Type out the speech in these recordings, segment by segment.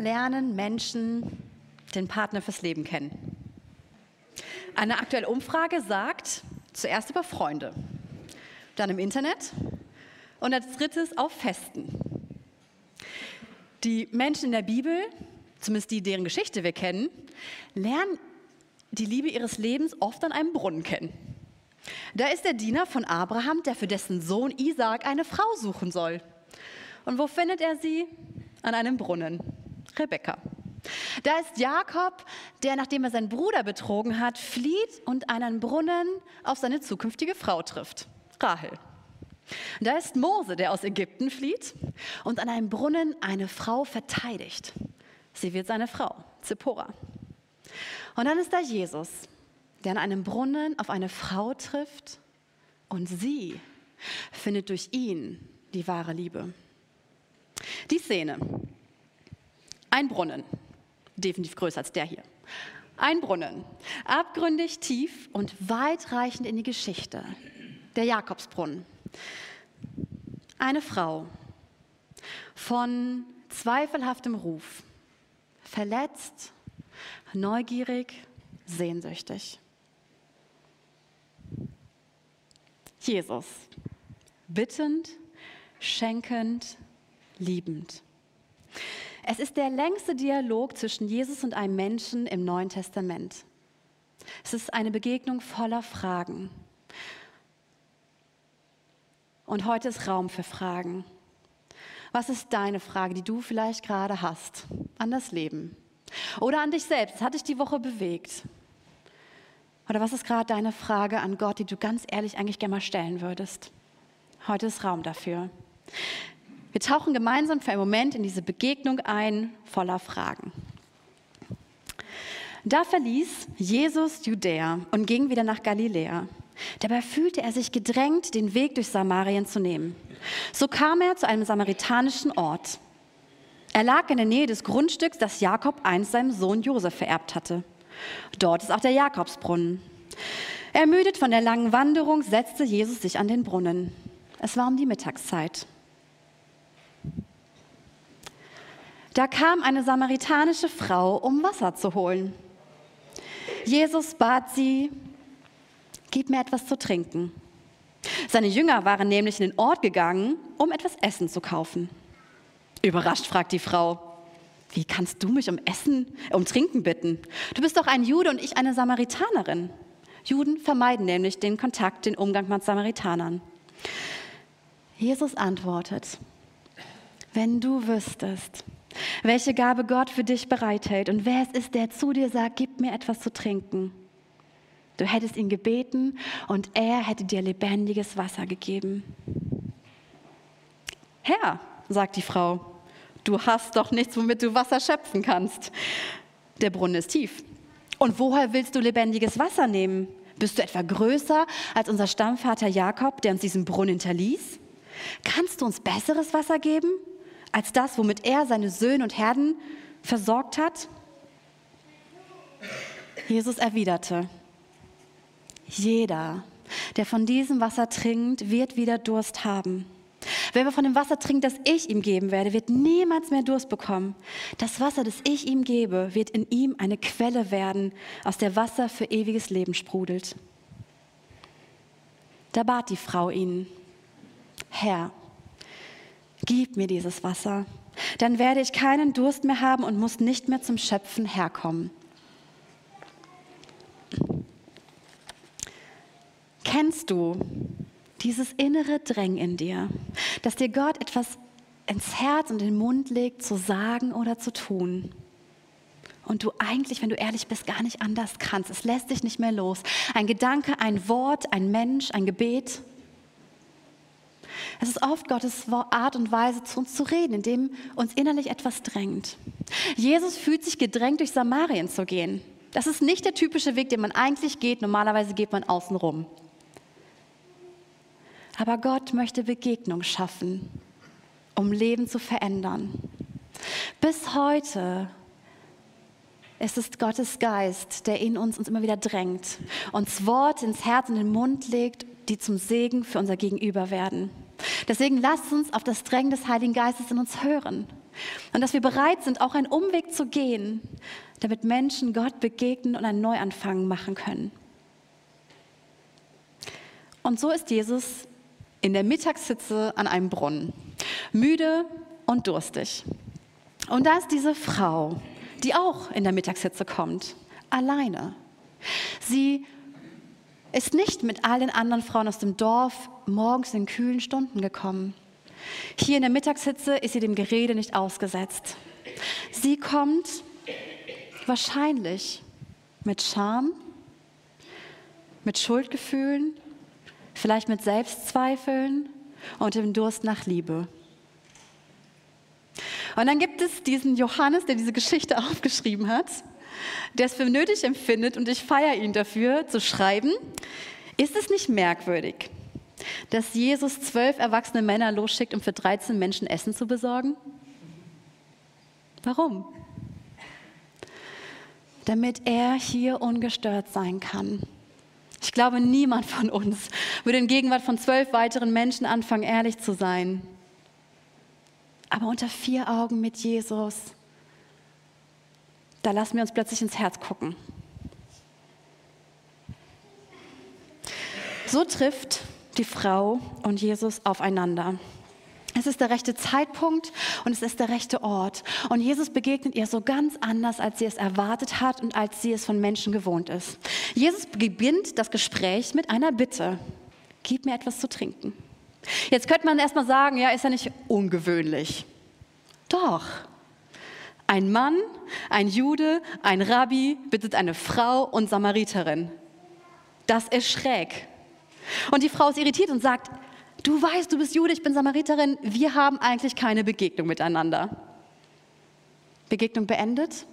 lernen Menschen den Partner fürs Leben kennen? Eine aktuelle Umfrage sagt zuerst über Freunde, dann im Internet und als drittes auf Festen. Die Menschen in der Bibel, zumindest die, deren Geschichte wir kennen, lernen die Liebe ihres Lebens oft an einem Brunnen kennen. Da ist der Diener von Abraham, der für dessen Sohn Isaak eine Frau suchen soll. Und wo findet er sie? An einem Brunnen. Rebekka. Da ist Jakob, der, nachdem er seinen Bruder betrogen hat, flieht und einen Brunnen auf seine zukünftige Frau trifft. Rahel. Da ist Mose, der aus Ägypten flieht und an einem Brunnen eine Frau verteidigt. Sie wird seine Frau, Zippora. Und dann ist da Jesus, der an einem Brunnen auf eine Frau trifft und sie findet durch ihn die wahre Liebe. Die Szene. Ein Brunnen, definitiv größer als der hier. Ein Brunnen, abgründig tief und weitreichend in die Geschichte. Der Jakobsbrunnen. Eine Frau von zweifelhaftem Ruf, verletzt, neugierig, sehnsüchtig. Jesus, bittend, schenkend, liebend. Es ist der längste Dialog zwischen Jesus und einem Menschen im Neuen Testament. Es ist eine Begegnung voller Fragen. Und heute ist Raum für Fragen. Was ist deine Frage, die du vielleicht gerade hast an das Leben? Oder an dich selbst? Hat dich die Woche bewegt? Oder was ist gerade deine Frage an Gott, die du ganz ehrlich eigentlich gerne mal stellen würdest? Heute ist Raum dafür. Wir tauchen gemeinsam für einen Moment in diese Begegnung ein, voller Fragen. Da verließ Jesus Judäa und ging wieder nach Galiläa. Dabei fühlte er sich gedrängt, den Weg durch Samarien zu nehmen. So kam er zu einem samaritanischen Ort. Er lag in der Nähe des Grundstücks, das Jakob einst seinem Sohn Josef vererbt hatte. Dort ist auch der Jakobsbrunnen. Ermüdet von der langen Wanderung setzte Jesus sich an den Brunnen. Es war um die Mittagszeit. Da kam eine samaritanische Frau, um Wasser zu holen. Jesus bat sie, gib mir etwas zu trinken. Seine Jünger waren nämlich in den Ort gegangen, um etwas Essen zu kaufen. Überrascht fragt die Frau, wie kannst du mich um Essen, um Trinken bitten? Du bist doch ein Jude und ich eine Samaritanerin. Juden vermeiden nämlich den Kontakt, den Umgang mit Samaritanern. Jesus antwortet, wenn du wüsstest, welche Gabe Gott für dich bereithält und wer es ist, der zu dir sagt, gib mir etwas zu trinken. Du hättest ihn gebeten und er hätte dir lebendiges Wasser gegeben. Herr, sagt die Frau, du hast doch nichts, womit du Wasser schöpfen kannst. Der Brunnen ist tief. Und woher willst du lebendiges Wasser nehmen? Bist du etwa größer als unser Stammvater Jakob, der uns diesen Brunnen hinterließ? Kannst du uns besseres Wasser geben? Als das, womit er seine Söhne und Herden versorgt hat? Jesus erwiderte, jeder, der von diesem Wasser trinkt, wird wieder Durst haben. Wer aber von dem Wasser trinkt, das ich ihm geben werde, wird niemals mehr Durst bekommen. Das Wasser, das ich ihm gebe, wird in ihm eine Quelle werden, aus der Wasser für ewiges Leben sprudelt. Da bat die Frau ihn, Herr, Gib mir dieses Wasser, dann werde ich keinen Durst mehr haben und muss nicht mehr zum Schöpfen herkommen. Kennst du dieses innere Drängen in dir, dass dir Gott etwas ins Herz und den Mund legt, zu sagen oder zu tun? Und du eigentlich, wenn du ehrlich bist, gar nicht anders kannst. Es lässt dich nicht mehr los. Ein Gedanke, ein Wort, ein Mensch, ein Gebet. Es ist oft Gottes Art und Weise, zu uns zu reden, indem uns innerlich etwas drängt. Jesus fühlt sich gedrängt, durch Samarien zu gehen. Das ist nicht der typische Weg, den man eigentlich geht. Normalerweise geht man außen rum. Aber Gott möchte Begegnung schaffen, um Leben zu verändern. Bis heute ist es Gottes Geist, der in uns, uns immer wieder drängt, uns Worte ins Herz und den Mund legt, die zum Segen für unser Gegenüber werden. Deswegen lasst uns auf das Drängen des Heiligen Geistes in uns hören. Und dass wir bereit sind, auch einen Umweg zu gehen, damit Menschen Gott begegnen und einen Neuanfang machen können. Und so ist Jesus in der Mittagssitze an einem Brunnen, müde und durstig. Und da ist diese Frau, die auch in der Mittagshitze kommt, alleine. Sie ist nicht mit all den anderen Frauen aus dem Dorf morgens in kühlen Stunden gekommen. Hier in der Mittagshitze ist sie dem Gerede nicht ausgesetzt. Sie kommt wahrscheinlich mit Scham, mit Schuldgefühlen, vielleicht mit Selbstzweifeln und dem Durst nach Liebe. Und dann gibt es diesen Johannes, der diese Geschichte aufgeschrieben hat, der es für nötig empfindet, und ich feiere ihn dafür, zu schreiben, ist es nicht merkwürdig, dass Jesus zwölf erwachsene Männer losschickt, um für 13 Menschen Essen zu besorgen? Warum? Damit er hier ungestört sein kann. Ich glaube, niemand von uns würde in Gegenwart von zwölf weiteren Menschen anfangen, ehrlich zu sein aber unter vier Augen mit Jesus, da lassen wir uns plötzlich ins Herz gucken. So trifft die Frau und Jesus aufeinander. Es ist der rechte Zeitpunkt und es ist der rechte Ort. Und Jesus begegnet ihr so ganz anders, als sie es erwartet hat und als sie es von Menschen gewohnt ist. Jesus beginnt das Gespräch mit einer Bitte. Gib mir etwas zu trinken. Jetzt könnte man erstmal sagen, ja, ist ja nicht ungewöhnlich. Doch. Ein Mann, ein Jude, ein Rabbi bittet eine Frau und Samariterin. Das ist schräg. Und die Frau ist irritiert und sagt, du weißt, du bist Jude, ich bin Samariterin, wir haben eigentlich keine Begegnung miteinander. Begegnung beendet?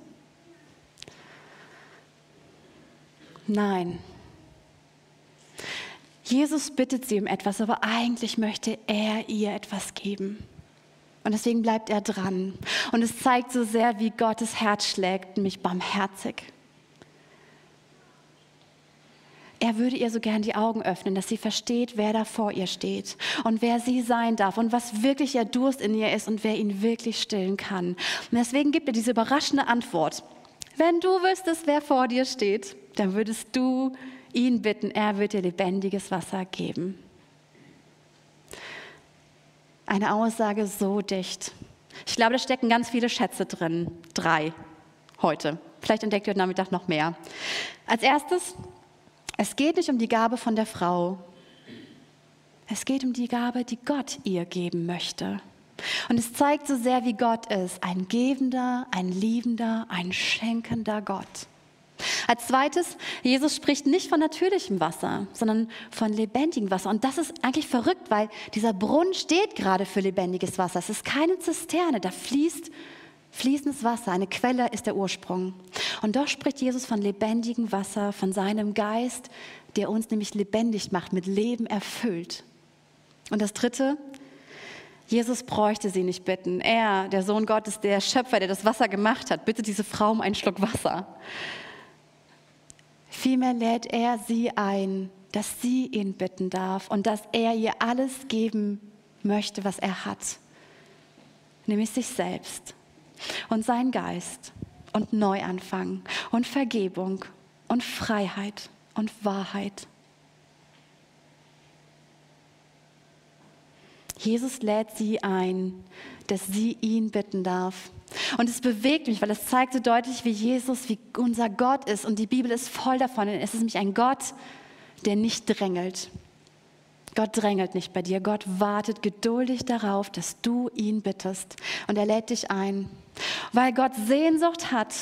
Nein. Jesus bittet sie um etwas, aber eigentlich möchte er ihr etwas geben. Und deswegen bleibt er dran. Und es zeigt so sehr, wie Gottes Herz schlägt, mich barmherzig. Er würde ihr so gern die Augen öffnen, dass sie versteht, wer da vor ihr steht und wer sie sein darf und was wirklich ihr Durst in ihr ist und wer ihn wirklich stillen kann. Und deswegen gibt er diese überraschende Antwort. Wenn du wüsstest, wer vor dir steht, dann würdest du ihn bitten, er wird dir lebendiges Wasser geben. Eine Aussage so dicht. Ich glaube, da stecken ganz viele Schätze drin. Drei heute. Vielleicht entdeckt ihr heute Nachmittag noch mehr. Als erstes, es geht nicht um die Gabe von der Frau. Es geht um die Gabe, die Gott ihr geben möchte. Und es zeigt so sehr, wie Gott ist. Ein gebender, ein liebender, ein schenkender Gott. Als zweites, Jesus spricht nicht von natürlichem Wasser, sondern von lebendigem Wasser. Und das ist eigentlich verrückt, weil dieser Brunnen steht gerade für lebendiges Wasser. Es ist keine Zisterne, da fließt fließendes Wasser, eine Quelle ist der Ursprung. Und doch spricht Jesus von lebendigem Wasser, von seinem Geist, der uns nämlich lebendig macht, mit Leben erfüllt. Und das Dritte, Jesus bräuchte sie nicht bitten. Er, der Sohn Gottes, der Schöpfer, der das Wasser gemacht hat, bittet diese Frau um einen Schluck Wasser. Vielmehr lädt er sie ein, dass sie ihn bitten darf und dass er ihr alles geben möchte, was er hat, nämlich sich selbst und seinen Geist und Neuanfang und Vergebung und Freiheit und Wahrheit. Jesus lädt sie ein, dass sie ihn bitten darf. Und es bewegt mich, weil es zeigt so deutlich, wie Jesus, wie unser Gott ist. Und die Bibel ist voll davon. Es ist nämlich ein Gott, der nicht drängelt. Gott drängelt nicht bei dir. Gott wartet geduldig darauf, dass du ihn bittest. Und er lädt dich ein, weil Gott Sehnsucht hat,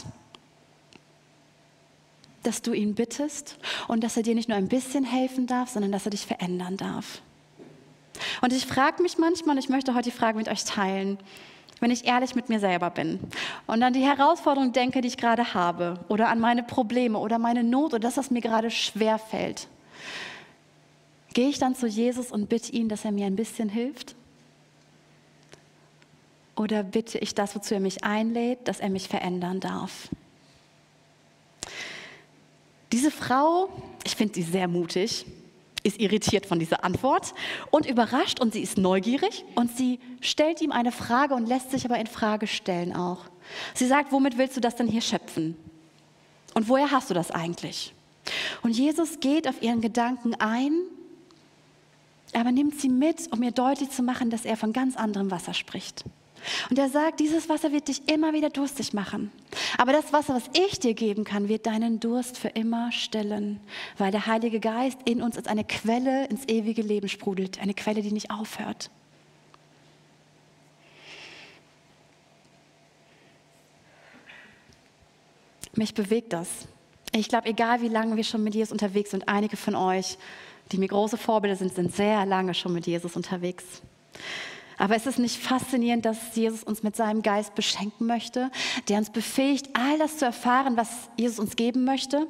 dass du ihn bittest und dass er dir nicht nur ein bisschen helfen darf, sondern dass er dich verändern darf. Und ich frage mich manchmal, und ich möchte heute die Frage mit euch teilen, wenn ich ehrlich mit mir selber bin und an die Herausforderung denke, die ich gerade habe, oder an meine Probleme oder meine Not oder das, was mir gerade schwer fällt, gehe ich dann zu Jesus und bitte ihn, dass er mir ein bisschen hilft? Oder bitte ich das, wozu er mich einlädt, dass er mich verändern darf? Diese Frau, ich finde sie sehr mutig, ist irritiert von dieser Antwort und überrascht und sie ist neugierig und sie stellt ihm eine Frage und lässt sich aber in Frage stellen auch. Sie sagt, womit willst du das denn hier schöpfen? Und woher hast du das eigentlich? Und Jesus geht auf ihren Gedanken ein, aber nimmt sie mit, um ihr deutlich zu machen, dass er von ganz anderem Wasser spricht. Und er sagt, dieses Wasser wird dich immer wieder durstig machen. Aber das Wasser, was ich dir geben kann, wird deinen Durst für immer stillen, weil der Heilige Geist in uns als eine Quelle ins ewige Leben sprudelt, eine Quelle, die nicht aufhört. Mich bewegt das. Ich glaube, egal wie lange wir schon mit Jesus unterwegs sind, einige von euch, die mir große Vorbilder sind, sind sehr lange schon mit Jesus unterwegs. Aber ist es nicht faszinierend, dass Jesus uns mit seinem Geist beschenken möchte, der uns befähigt, all das zu erfahren, was Jesus uns geben möchte?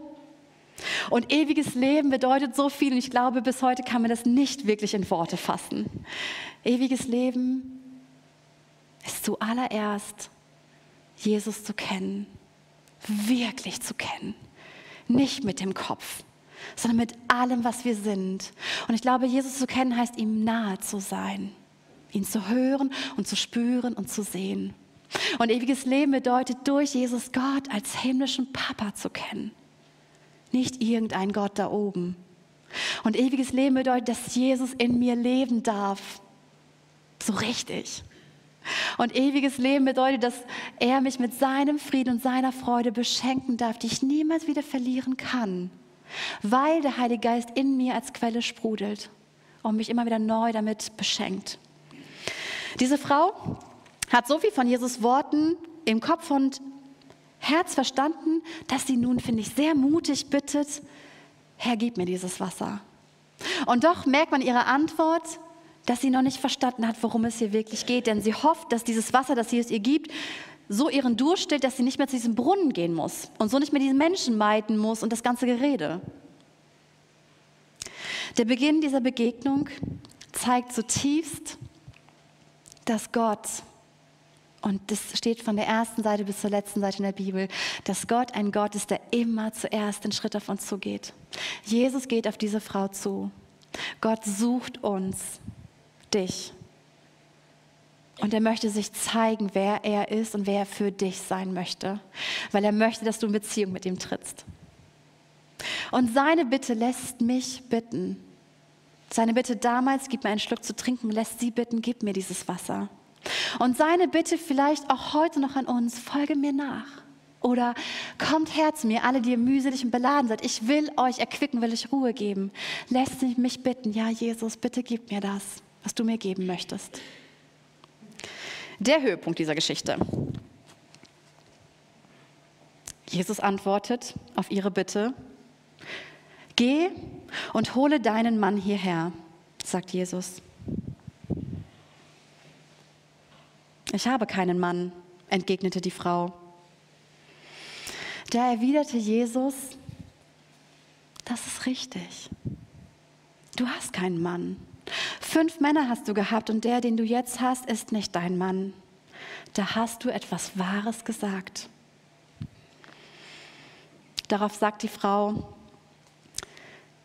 Und ewiges Leben bedeutet so viel und ich glaube, bis heute kann man das nicht wirklich in Worte fassen. Ewiges Leben ist zuallererst, Jesus zu kennen, wirklich zu kennen, nicht mit dem Kopf, sondern mit allem, was wir sind. Und ich glaube, Jesus zu kennen heißt ihm nahe zu sein ihn zu hören und zu spüren und zu sehen. Und ewiges Leben bedeutet, durch Jesus Gott als himmlischen Papa zu kennen. Nicht irgendein Gott da oben. Und ewiges Leben bedeutet, dass Jesus in mir leben darf. So richtig. Und ewiges Leben bedeutet, dass er mich mit seinem Frieden und seiner Freude beschenken darf, die ich niemals wieder verlieren kann, weil der Heilige Geist in mir als Quelle sprudelt und mich immer wieder neu damit beschenkt. Diese Frau hat so viel von Jesus Worten im Kopf und Herz verstanden, dass sie nun, finde ich, sehr mutig bittet, Herr, gib mir dieses Wasser. Und doch merkt man ihre Antwort, dass sie noch nicht verstanden hat, worum es hier wirklich geht. Denn sie hofft, dass dieses Wasser, das Jesus ihr gibt, so ihren Durst stillt, dass sie nicht mehr zu diesem Brunnen gehen muss und so nicht mehr diesen Menschen meiden muss und das ganze Gerede. Der Beginn dieser Begegnung zeigt zutiefst, dass Gott, und das steht von der ersten Seite bis zur letzten Seite in der Bibel, dass Gott ein Gott ist, der immer zuerst den Schritt auf uns zugeht. Jesus geht auf diese Frau zu. Gott sucht uns, dich. Und er möchte sich zeigen, wer er ist und wer er für dich sein möchte, weil er möchte, dass du in Beziehung mit ihm trittst. Und seine Bitte lässt mich bitten, seine Bitte damals, gib mir einen Schluck zu trinken, lässt sie bitten, gib mir dieses Wasser. Und seine Bitte vielleicht auch heute noch an uns, folge mir nach. Oder kommt her zu mir, alle, die ihr mühselig und beladen seid. Ich will euch erquicken, will euch Ruhe geben. Lässt mich bitten, ja Jesus, bitte gib mir das, was du mir geben möchtest. Der Höhepunkt dieser Geschichte. Jesus antwortet auf ihre Bitte, Geh und hole deinen Mann hierher, sagt Jesus. Ich habe keinen Mann, entgegnete die Frau. Da erwiderte Jesus, das ist richtig. Du hast keinen Mann. Fünf Männer hast du gehabt und der, den du jetzt hast, ist nicht dein Mann. Da hast du etwas Wahres gesagt. Darauf sagt die Frau,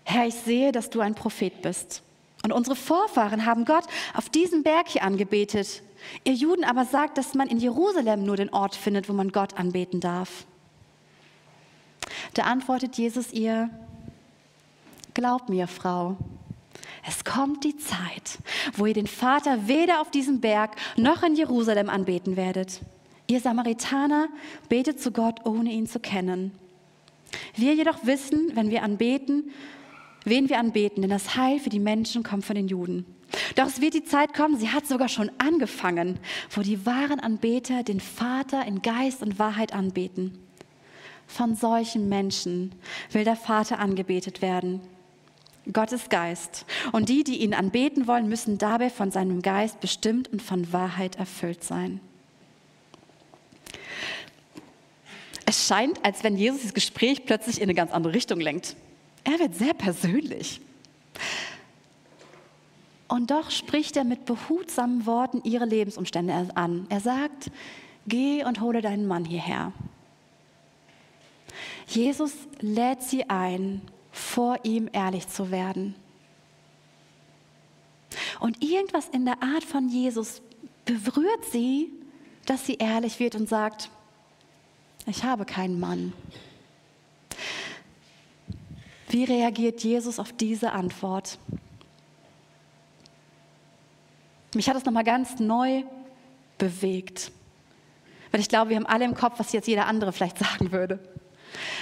Herr, ich sehe, dass du ein Prophet bist. Und unsere Vorfahren haben Gott auf diesem Berg hier angebetet. Ihr Juden aber sagt, dass man in Jerusalem nur den Ort findet, wo man Gott anbeten darf. Da antwortet Jesus ihr, Glaub mir, Frau, es kommt die Zeit, wo ihr den Vater weder auf diesem Berg noch in Jerusalem anbeten werdet. Ihr Samaritaner betet zu Gott, ohne ihn zu kennen. Wir jedoch wissen, wenn wir anbeten, wen wir anbeten, denn das Heil für die Menschen kommt von den Juden. Doch es wird die Zeit kommen, sie hat sogar schon angefangen, wo die wahren Anbeter den Vater in Geist und Wahrheit anbeten. Von solchen Menschen will der Vater angebetet werden. Gott ist Geist und die, die ihn anbeten wollen, müssen dabei von seinem Geist bestimmt und von Wahrheit erfüllt sein. Es scheint, als wenn Jesus das Gespräch plötzlich in eine ganz andere Richtung lenkt. Er wird sehr persönlich. Und doch spricht er mit behutsamen Worten ihre Lebensumstände an. Er sagt, geh und hole deinen Mann hierher. Jesus lädt sie ein, vor ihm ehrlich zu werden. Und irgendwas in der Art von Jesus berührt sie, dass sie ehrlich wird und sagt, ich habe keinen Mann. Wie reagiert Jesus auf diese Antwort? Mich hat es nochmal ganz neu bewegt. Weil ich glaube, wir haben alle im Kopf, was jetzt jeder andere vielleicht sagen würde.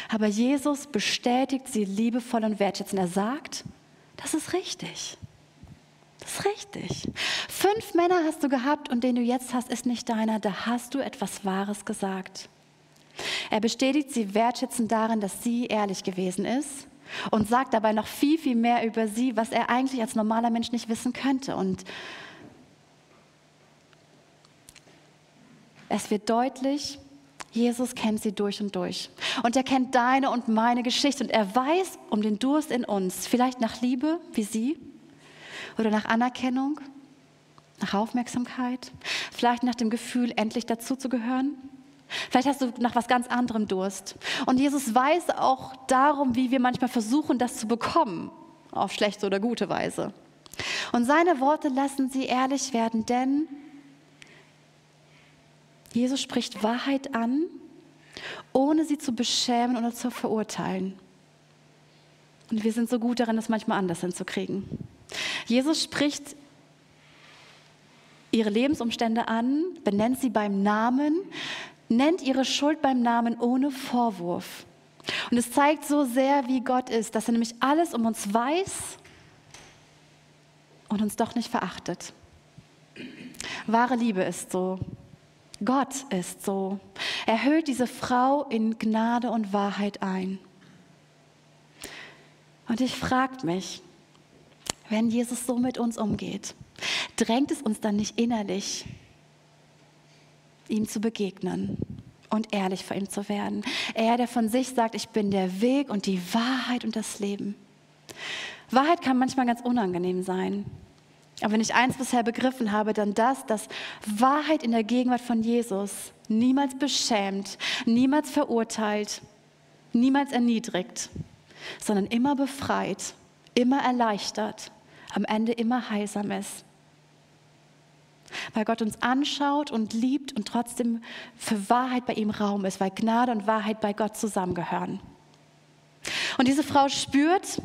Aber Jesus bestätigt sie liebevoll und wertschätzend. Er sagt, das ist richtig. Das ist richtig. Fünf Männer hast du gehabt und den du jetzt hast, ist nicht deiner. Da hast du etwas Wahres gesagt. Er bestätigt sie wertschätzend darin, dass sie ehrlich gewesen ist und sagt dabei noch viel, viel mehr über sie, was er eigentlich als normaler Mensch nicht wissen könnte. Und es wird deutlich, Jesus kennt sie durch und durch. Und er kennt deine und meine Geschichte. Und er weiß um den Durst in uns. Vielleicht nach Liebe, wie sie. Oder nach Anerkennung. Nach Aufmerksamkeit. Vielleicht nach dem Gefühl, endlich dazuzugehören. Vielleicht hast du nach was ganz anderem Durst. Und Jesus weiß auch darum, wie wir manchmal versuchen, das zu bekommen. Auf schlechte oder gute Weise. Und seine Worte lassen sie ehrlich werden, denn Jesus spricht Wahrheit an, ohne sie zu beschämen oder zu verurteilen. Und wir sind so gut darin, das manchmal anders hinzukriegen. Jesus spricht ihre Lebensumstände an, benennt sie beim Namen, nennt ihre Schuld beim Namen ohne Vorwurf. Und es zeigt so sehr, wie Gott ist, dass er nämlich alles um uns weiß und uns doch nicht verachtet. Wahre Liebe ist so. Gott ist so. Er hüllt diese Frau in Gnade und Wahrheit ein. Und ich frage mich, wenn Jesus so mit uns umgeht, drängt es uns dann nicht innerlich, ihm zu begegnen und ehrlich vor ihm zu werden? Er, der von sich sagt, ich bin der Weg und die Wahrheit und das Leben. Wahrheit kann manchmal ganz unangenehm sein. Aber wenn ich eins bisher begriffen habe, dann das, dass Wahrheit in der Gegenwart von Jesus niemals beschämt, niemals verurteilt, niemals erniedrigt, sondern immer befreit, immer erleichtert, am Ende immer heilsam ist. Weil Gott uns anschaut und liebt und trotzdem für Wahrheit bei ihm Raum ist, weil Gnade und Wahrheit bei Gott zusammengehören. Und diese Frau spürt,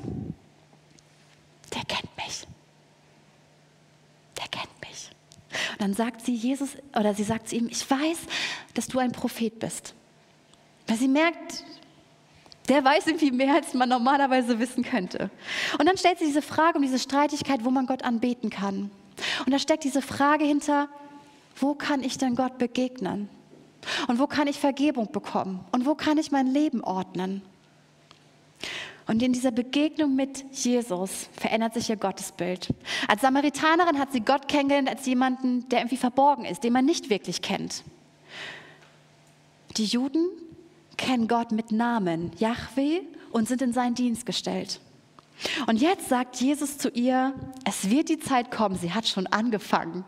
der kennt mich der kennt mich. Und dann sagt sie Jesus, oder sie sagt zu ihm, ich weiß, dass du ein Prophet bist. Weil sie merkt, der weiß irgendwie mehr, als man normalerweise wissen könnte. Und dann stellt sie diese Frage um diese Streitigkeit, wo man Gott anbeten kann. Und da steckt diese Frage hinter, wo kann ich denn Gott begegnen? Und wo kann ich Vergebung bekommen? Und wo kann ich mein Leben ordnen? Und in dieser Begegnung mit Jesus verändert sich ihr Gottesbild. Als Samaritanerin hat sie Gott kennengelernt als jemanden, der irgendwie verborgen ist, den man nicht wirklich kennt. Die Juden kennen Gott mit Namen, Yahweh, und sind in seinen Dienst gestellt. Und jetzt sagt Jesus zu ihr, es wird die Zeit kommen, sie hat schon angefangen,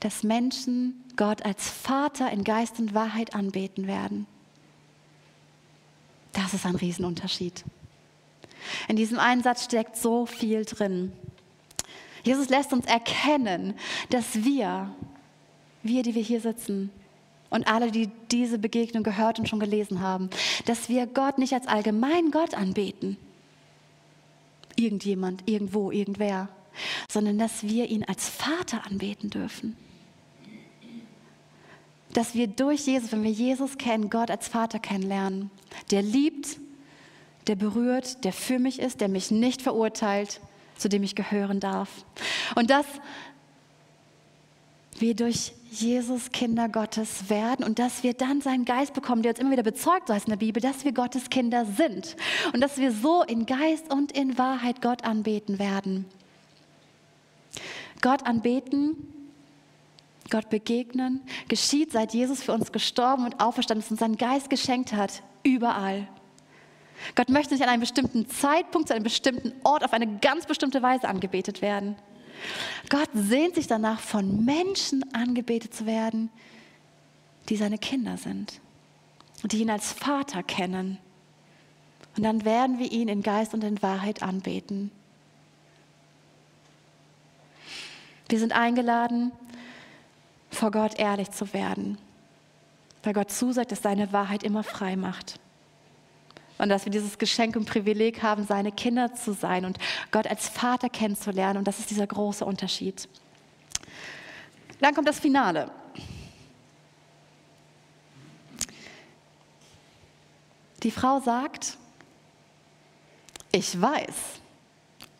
dass Menschen Gott als Vater in Geist und Wahrheit anbeten werden. Das ist ein Riesenunterschied. In diesem einen Satz steckt so viel drin. Jesus lässt uns erkennen, dass wir, wir, die wir hier sitzen, und alle, die diese Begegnung gehört und schon gelesen haben, dass wir Gott nicht als allgemeinen Gott anbeten. Irgendjemand, irgendwo, irgendwer, sondern dass wir ihn als Vater anbeten dürfen dass wir durch Jesus, wenn wir Jesus kennen, Gott als Vater kennenlernen, der liebt, der berührt, der für mich ist, der mich nicht verurteilt, zu dem ich gehören darf. Und dass wir durch Jesus Kinder Gottes werden und dass wir dann seinen Geist bekommen, der uns immer wieder bezeugt, so heißt in der Bibel, dass wir Gottes Kinder sind und dass wir so in Geist und in Wahrheit Gott anbeten werden. Gott anbeten Gott begegnen, geschieht, seit Jesus für uns gestorben und auferstanden ist und seinen Geist geschenkt hat, überall. Gott möchte nicht an einem bestimmten Zeitpunkt, zu einem bestimmten Ort auf eine ganz bestimmte Weise angebetet werden. Gott sehnt sich danach, von Menschen angebetet zu werden, die seine Kinder sind und die ihn als Vater kennen. Und dann werden wir ihn in Geist und in Wahrheit anbeten. Wir sind eingeladen, vor Gott ehrlich zu werden, weil Gott zusagt, dass seine Wahrheit immer frei macht. Und dass wir dieses Geschenk und Privileg haben, seine Kinder zu sein und Gott als Vater kennenzulernen. Und das ist dieser große Unterschied. Dann kommt das Finale. Die Frau sagt, ich weiß,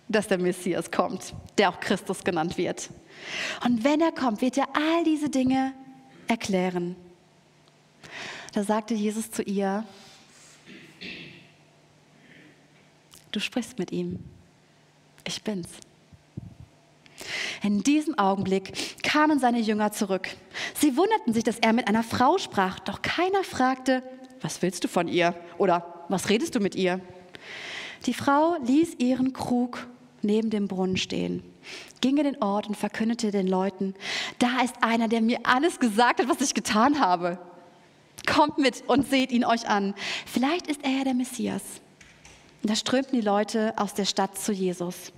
dass der Messias kommt, der auch Christus genannt wird. Und wenn er kommt, wird er all diese Dinge erklären. Da sagte Jesus zu ihr, du sprichst mit ihm. Ich bin's. In diesem Augenblick kamen seine Jünger zurück. Sie wunderten sich, dass er mit einer Frau sprach, doch keiner fragte, was willst du von ihr? Oder was redest du mit ihr? Die Frau ließ ihren Krug neben dem Brunnen stehen, ging in den Ort und verkündete den Leuten, da ist einer, der mir alles gesagt hat, was ich getan habe. Kommt mit und seht ihn euch an. Vielleicht ist er ja der Messias. Und da strömten die Leute aus der Stadt zu Jesus.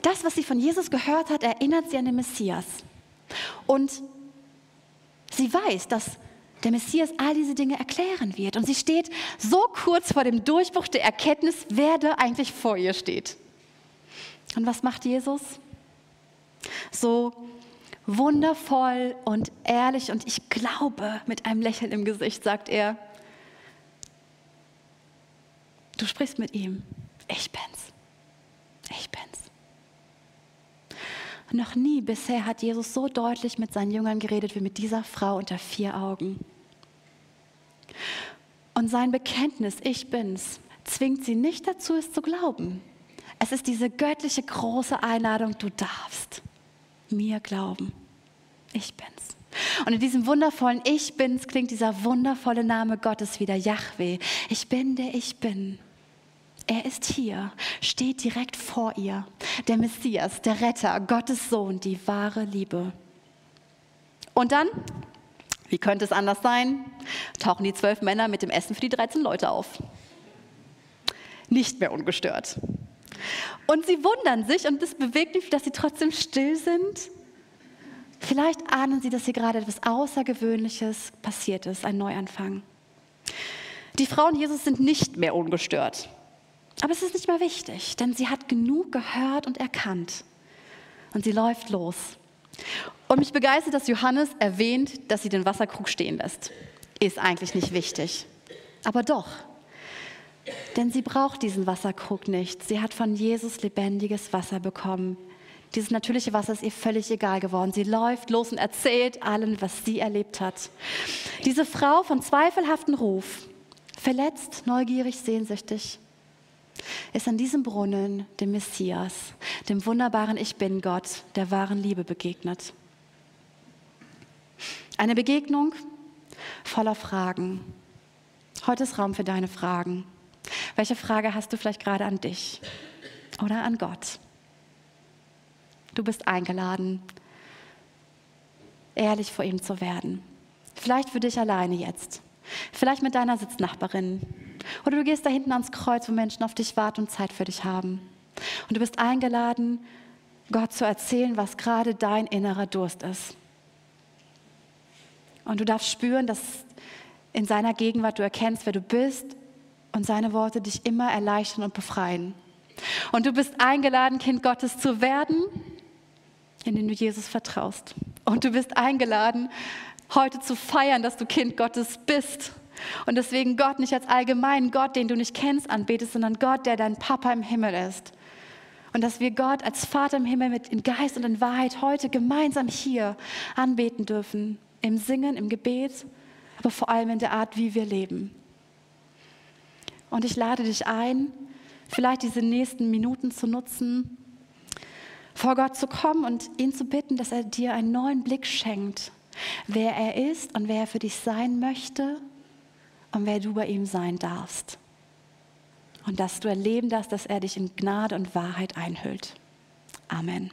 Das, was sie von Jesus gehört hat, erinnert sie an den Messias. Und sie weiß, dass der Messias all diese Dinge erklären wird. Und sie steht so kurz vor dem Durchbruch der Erkenntnis, wer da eigentlich vor ihr steht. Und was macht Jesus? So wundervoll und ehrlich und ich glaube mit einem Lächeln im Gesicht sagt er, du sprichst mit ihm, ich bin's, ich bin's. Noch nie bisher hat Jesus so deutlich mit seinen Jüngern geredet wie mit dieser Frau unter vier Augen. Und sein Bekenntnis, ich bin's, zwingt sie nicht dazu, es zu glauben. Es ist diese göttliche große Einladung, du darfst mir glauben. Ich bin's. Und in diesem wundervollen Ich bin's klingt dieser wundervolle Name Gottes wieder Yahweh. Ich bin der Ich bin. Er ist hier, steht direkt vor ihr. Der Messias, der Retter, Gottes Sohn, die wahre Liebe. Und dann, wie könnte es anders sein, tauchen die zwölf Männer mit dem Essen für die 13 Leute auf. Nicht mehr ungestört. Und sie wundern sich und es bewegt mich, dass sie trotzdem still sind. Vielleicht ahnen sie, dass hier gerade etwas Außergewöhnliches passiert ist, ein Neuanfang. Die Frauen Jesus sind nicht mehr ungestört. Aber es ist nicht mehr wichtig, denn sie hat genug gehört und erkannt. Und sie läuft los. Und mich begeistert, dass Johannes erwähnt, dass sie den Wasserkrug stehen lässt. Ist eigentlich nicht wichtig. Aber doch. Denn sie braucht diesen Wasserkrug nicht. Sie hat von Jesus lebendiges Wasser bekommen. Dieses natürliche Wasser ist ihr völlig egal geworden. Sie läuft los und erzählt allen, was sie erlebt hat. Diese Frau von zweifelhaftem Ruf, verletzt, neugierig, sehnsüchtig, ist an diesem Brunnen dem Messias, dem wunderbaren Ich bin Gott, der wahren Liebe begegnet. Eine Begegnung voller Fragen. Heute ist Raum für deine Fragen. Welche Frage hast du vielleicht gerade an dich oder an Gott? Du bist eingeladen, ehrlich vor ihm zu werden. Vielleicht für dich alleine jetzt. Vielleicht mit deiner Sitznachbarin, oder du gehst da hinten ans Kreuz, wo Menschen auf dich warten und Zeit für dich haben. Und du bist eingeladen, Gott zu erzählen, was gerade dein innerer Durst ist. Und du darfst spüren, dass in seiner Gegenwart du erkennst, wer du bist und seine Worte dich immer erleichtern und befreien. Und du bist eingeladen, Kind Gottes zu werden, indem du Jesus vertraust. Und du bist eingeladen, heute zu feiern, dass du Kind Gottes bist und deswegen Gott nicht als allgemeinen Gott, den du nicht kennst, anbetest, sondern Gott, der dein Papa im Himmel ist. Und dass wir Gott als Vater im Himmel mit in Geist und in Wahrheit heute gemeinsam hier anbeten dürfen. Im Singen, im Gebet, aber vor allem in der Art, wie wir leben. Und ich lade dich ein, vielleicht diese nächsten Minuten zu nutzen, vor Gott zu kommen und ihn zu bitten, dass er dir einen neuen Blick schenkt, wer er ist und wer er für dich sein möchte und wer du bei ihm sein darfst. Und dass du erleben darfst, dass er dich in Gnade und Wahrheit einhüllt. Amen.